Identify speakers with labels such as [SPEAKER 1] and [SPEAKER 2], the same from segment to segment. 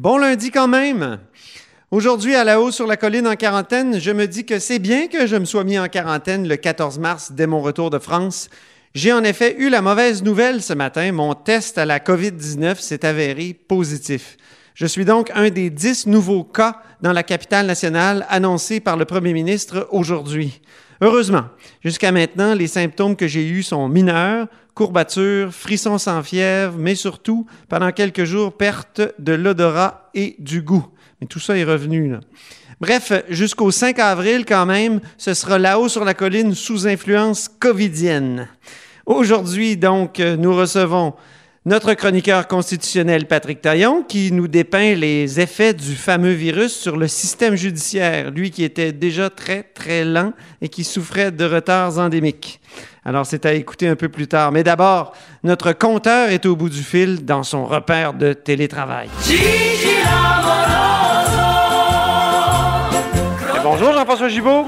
[SPEAKER 1] Bon lundi quand même. Aujourd'hui, à la haut sur la colline en quarantaine, je me dis que c'est bien que je me sois mis en quarantaine le 14 mars dès mon retour de France. J'ai en effet eu la mauvaise nouvelle ce matin. Mon test à la COVID-19 s'est avéré positif. Je suis donc un des dix nouveaux cas dans la capitale nationale annoncés par le premier ministre aujourd'hui. Heureusement, jusqu'à maintenant, les symptômes que j'ai eus sont mineurs, courbatures, frissons sans fièvre, mais surtout, pendant quelques jours, perte de l'odorat et du goût. Mais tout ça est revenu. Là. Bref, jusqu'au 5 avril quand même, ce sera là-haut sur la colline sous influence covidienne. Aujourd'hui, donc, nous recevons notre chroniqueur constitutionnel Patrick Taillon qui nous dépeint les effets du fameux virus sur le système judiciaire, lui qui était déjà très, très lent et qui souffrait de retards endémiques. Alors, c'est à écouter un peu plus tard. Mais d'abord, notre compteur est au bout du fil dans son repère de télétravail. bonjour Jean-François Gibault.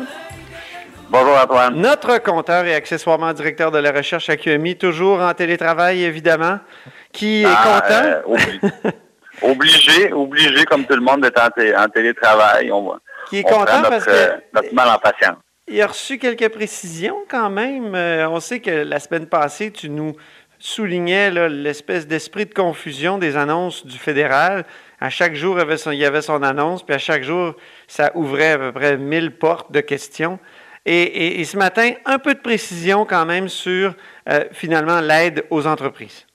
[SPEAKER 2] Bonjour Antoine.
[SPEAKER 1] Notre compteur et accessoirement directeur de la recherche à QMI, toujours en télétravail évidemment, qui est
[SPEAKER 2] Ah,
[SPEAKER 1] content?
[SPEAKER 2] euh, obli- obligé, obligé comme tout le monde d'être en, té- en télétravail. On,
[SPEAKER 1] qui est
[SPEAKER 2] on
[SPEAKER 1] content
[SPEAKER 2] notre,
[SPEAKER 1] parce
[SPEAKER 2] euh,
[SPEAKER 1] que
[SPEAKER 2] notre mal en patience.
[SPEAKER 1] il a reçu quelques précisions quand même. Euh, on sait que la semaine passée, tu nous soulignais l'espèce d'esprit de confusion des annonces du fédéral. À chaque jour, il y avait son, il y avait son annonce, puis à chaque jour, ça ouvrait à peu près 1000 portes de questions. Et, ce matin, un peu de précision quand même sur euh, finalement l'aide aux entreprises.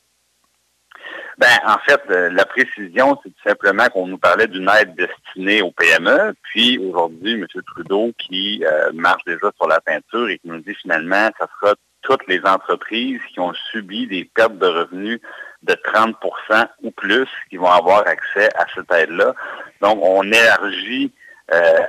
[SPEAKER 2] Ben, en fait, euh, la précision, c'est tout simplement qu'on nous parlait d'une aide destinée aux PME. Puis aujourd'hui, M. Trudeau qui euh, marche déjà sur la peinture et qui nous dit finalement, ça sera toutes les entreprises qui ont subi des pertes de revenus de 30% ou plus qui vont avoir accès à cette aide-là. Donc, on élargit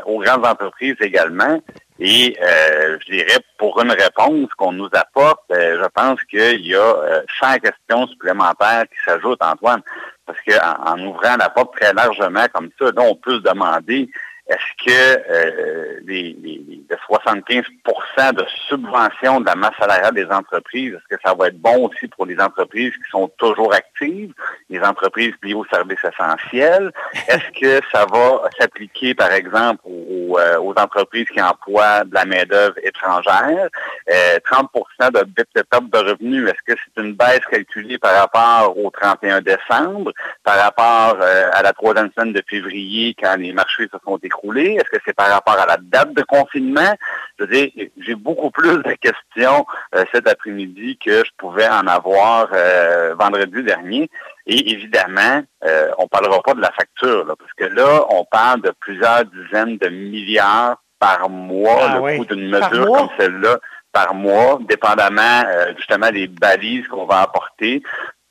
[SPEAKER 2] aux grandes entreprises également. Et euh, je dirais, pour une réponse qu'on nous apporte, euh, je pense qu'il y a euh, 100 questions supplémentaires qui s'ajoutent, Antoine, parce qu'en en ouvrant la porte très largement comme ça, là, on peut se demander est-ce que euh, les, les, les- de 75% de subvention de la masse salariale des entreprises, est-ce que ça va être bon aussi pour les entreprises qui sont toujours actives, les entreprises liées aux services essentiels? Est-ce que ça va s'appliquer, par exemple, aux, euh, aux entreprises qui emploient de la main-d'œuvre étrangère? Euh, 30 de baisse de perte de revenus, est-ce que c'est une baisse calculée par rapport au 31 décembre, par rapport euh, à la troisième semaine de février quand les marchés se sont écroulés? Est-ce que c'est par rapport à la date de confinement? Je veux dire, j'ai beaucoup plus de questions euh, cet après-midi que je pouvais en avoir euh, vendredi dernier. Et évidemment, euh, on parlera pas de la facture, là, parce que là, on parle de plusieurs dizaines de milliards par mois,
[SPEAKER 1] Ah
[SPEAKER 2] le
[SPEAKER 1] oui.
[SPEAKER 2] coût d'une mesure comme celle-là par mois, dépendamment euh, justement des balises qu'on va apporter.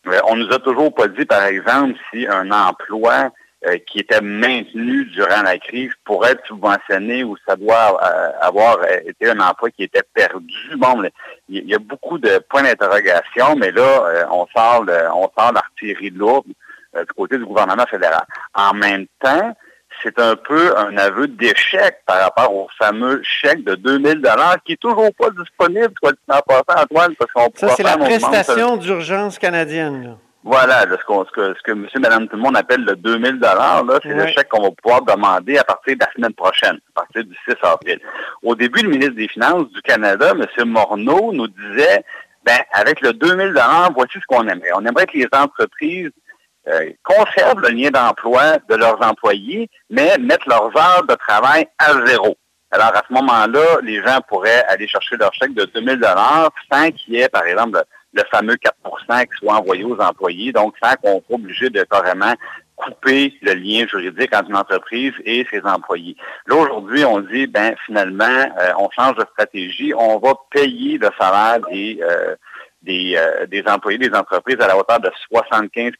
[SPEAKER 2] Euh, on nous a toujours pas dit, par exemple, si un emploi euh, qui était maintenu durant la crise pourrait être subventionné ou ça doit euh, avoir euh, été un emploi qui était perdu. Bon, il y a beaucoup de points d'interrogation, mais là, euh, on sort de- on sort l'artillerie lourde euh, du côté du gouvernement fédéral. En même temps, c'est un peu un aveu d'échec par rapport au fameux chèque de 2000 dollars qui est toujours pas disponible, soit dit en passant, Antoine, parce qu'on
[SPEAKER 1] Ça, c'est la prestation d'urgence canadienne. Là.
[SPEAKER 2] voilà, là, ce, ce que, ce que monsieur, madame, tout le monde appelle le 2000 là, c'est le chèque qu'on va pouvoir demander à partir de la semaine prochaine, à partir du 6 avril. Au début, le ministre des Finances du Canada, monsieur Morneau, nous disait, ben, avec le 2000 voici ce qu'on aimerait. On aimerait que les entreprises euh, conservent le lien d'emploi de leurs employés, mais mettent leurs heures de travail à zéro. Alors, à ce moment-là, les gens pourraient aller chercher leur chèque de 2000 sans qu'il y ait, par exemple, le, le fameux 4% qui soit envoyé aux employés, donc sans qu'on soit obligé de carrément couper le lien juridique entre une entreprise et ses employés. Là, aujourd'hui, on dit, ben finalement, euh, on change de stratégie, on va payer le salaire des, euh, des, des employés des entreprises à la hauteur de 75%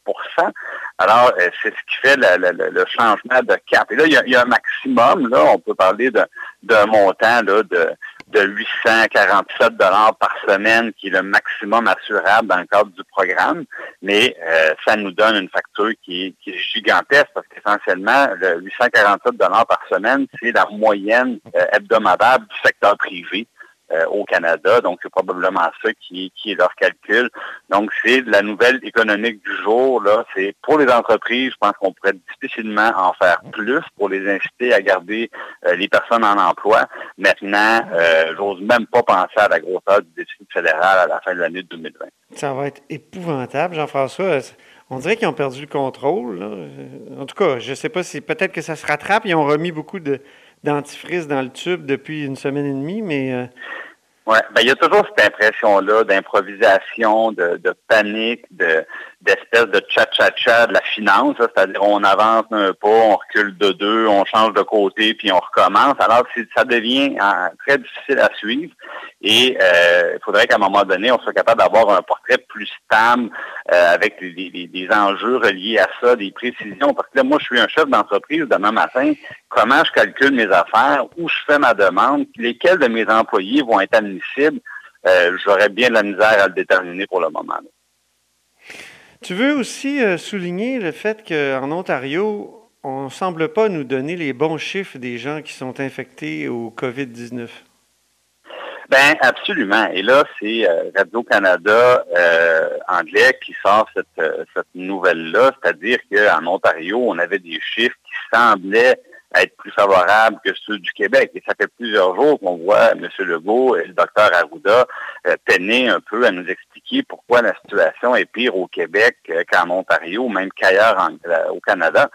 [SPEAKER 2] Alors, c'est ce qui fait le, changement de cap. Et là, il y a, y a un maximum, là, on peut parler d'un montant là, de de 847 dollars par semaine, qui est le maximum assurable dans le cadre du programme, mais euh, ça nous donne une facture qui est, gigantesque parce qu'essentiellement, le 847 dollars par semaine, c'est la moyenne euh, hebdomadaire du secteur privé. Euh, au Canada. Donc, c'est probablement ça qui, est leur calcul. Donc, c'est la nouvelle économique du jour. Là, c'est pour les entreprises, je pense qu'on pourrait difficilement en faire plus pour les inciter à garder euh, les personnes en emploi. Maintenant, euh, j'ose même pas penser à la grosseur du déficit fédéral à la fin de l'année 2020.
[SPEAKER 1] Ça va être épouvantable, Jean-François. On dirait qu'ils ont perdu le contrôle. En tout cas, je ne sais pas si peut-être que ça se rattrape. Ils ont remis beaucoup de, dentifrice dans le tube depuis une semaine et demie, mais... Euh,
[SPEAKER 2] oui, ben, il y a toujours cette impression-là d'improvisation, de, panique, de d'espèce de cha-cha-cha de la finance, c'est-à-dire on avance un pas, on recule de deux, on change de côté, puis on recommence. Alors ça devient hein, très difficile à suivre et euh, il faudrait qu'à un moment donné, on soit capable d'avoir un portrait plus stable euh, avec des, enjeux reliés à ça, des précisions. Parce que là, moi, je suis un chef d'entreprise demain matin. Comment je calcule mes affaires, où je fais ma demande, lesquels de mes employés vont être admissibles, euh, j'aurais bien de la misère à le déterminer pour le moment.
[SPEAKER 1] Tu veux aussi souligner le fait qu'en Ontario, on ne semble pas nous donner les bons chiffres des gens qui sont infectés au COVID-19.
[SPEAKER 2] Ben absolument. Et là, c'est euh, Radio-Canada euh, anglais qui sort cette, euh, cette nouvelle-là, c'est-à-dire qu'en Ontario, on avait des chiffres qui semblaient être plus favorables que ceux du Québec. Et ça fait plusieurs jours qu'on voit M. Legault et le docteur Arruda euh, peiner un peu à nous expliquer pourquoi la situation est pire au Québec euh, qu'en Ontario, même qu'ailleurs euh, au Canada.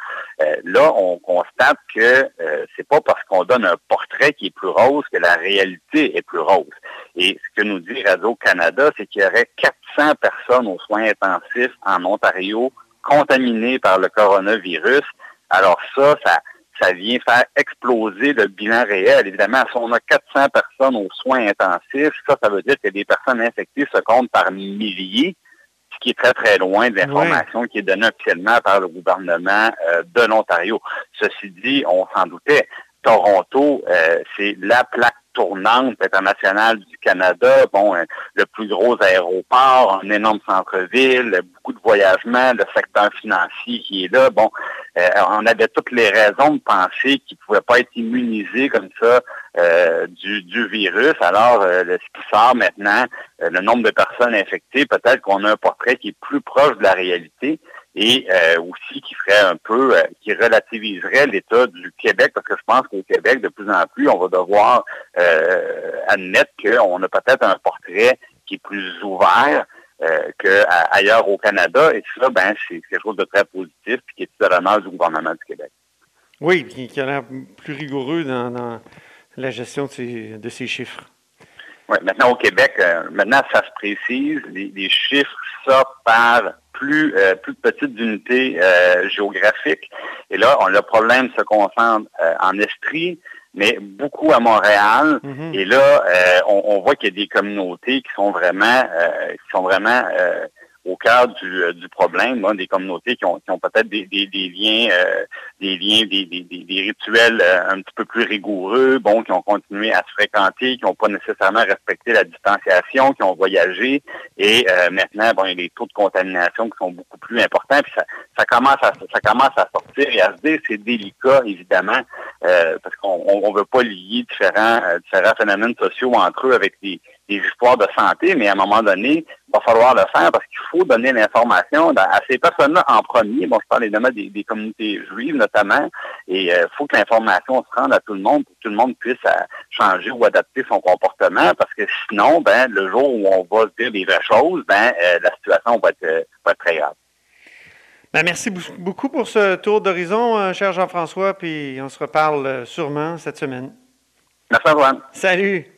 [SPEAKER 2] là, on constate que c'est pas parce qu'on donne un portrait qui est plus rose que la réalité est plus rose. Et ce que nous dit Radio-Canada, c'est qu'il y aurait 400 personnes aux soins intensifs en Ontario contaminées par le coronavirus. Alors ça, ça, ça vient faire exploser le bilan réel. Évidemment, si on a 400 personnes aux soins intensifs, ça, ça veut dire que les personnes infectées se comptent par milliers, ce qui est très, très loin de l'information qui est donnée officiellement par le gouvernement euh, de l'Ontario. Ceci dit, on s'en doutait. Toronto, euh, c'est la plaque tournante internationale du Canada, bon, euh, le plus gros aéroport, un énorme centre-ville, beaucoup de voyagements, le secteur financier qui est là. Bon, euh, on avait toutes les raisons de penser qu'il ne pouvait pas être immunisé comme ça euh, du, du, virus. Alors, ce qui sort maintenant, le nombre de personnes infectées, peut-être qu'on a un portrait qui est plus proche de la réalité et euh, aussi qui ferait un peu, euh, qui relativiserait l'état du Québec, parce que je pense qu'au Québec, de plus en plus, on va devoir euh, admettre qu'on a peut-être un portrait qui est plus ouvert qu'ailleurs au Canada, et ça, ben, c'est quelque chose de très positif, puis qui est tout à l'honneur du gouvernement du Québec.
[SPEAKER 1] Oui, qui a l'air plus rigoureux dans, la gestion de ces chiffres.
[SPEAKER 2] Oui, maintenant au Québec, maintenant ça se précise, les, les chiffres sortent par plus, euh, plus petites unités euh, géographiques. Et là, on, le problème se concentre euh, en Estrie, mais beaucoup à Montréal. Mm-hmm. Et là, on, voit qu'il y a des communautés qui sont vraiment, qui sont vraiment au cœur du, euh, du problème, des communautés qui ont, qui ont peut-être des, des, des, liens, euh, des liens, des, des, rituels euh, un petit peu plus rigoureux, bon, qui ont continué à se fréquenter, qui n'ont pas nécessairement respecté la distanciation, qui ont voyagé, et maintenant, bon, il y a des taux de contamination qui sont beaucoup plus importants, puis ça, ça commence à ça commence à sortir. Et à se dire, c'est délicat, évidemment, parce qu'on on, veut pas lier différents, différents phénomènes sociaux entre eux avec des des histoires de santé, mais à un moment donné, il va falloir le faire parce qu'il faut donner l'information à ces personnes-là en premier. Bon, je parle évidemment des, des communautés juives notamment, et il euh, faut que l'information se rende à tout le monde pour que tout le monde puisse euh, changer ou adapter son comportement, parce que sinon, ben, le jour où on va dire des vraies choses, ben, euh, la situation va être, va être très grave.
[SPEAKER 1] Ben, merci beaucoup pour ce tour d'horizon, cher Jean-François, puis on se reparle sûrement cette semaine.
[SPEAKER 2] Merci, Antoine.
[SPEAKER 1] Salut.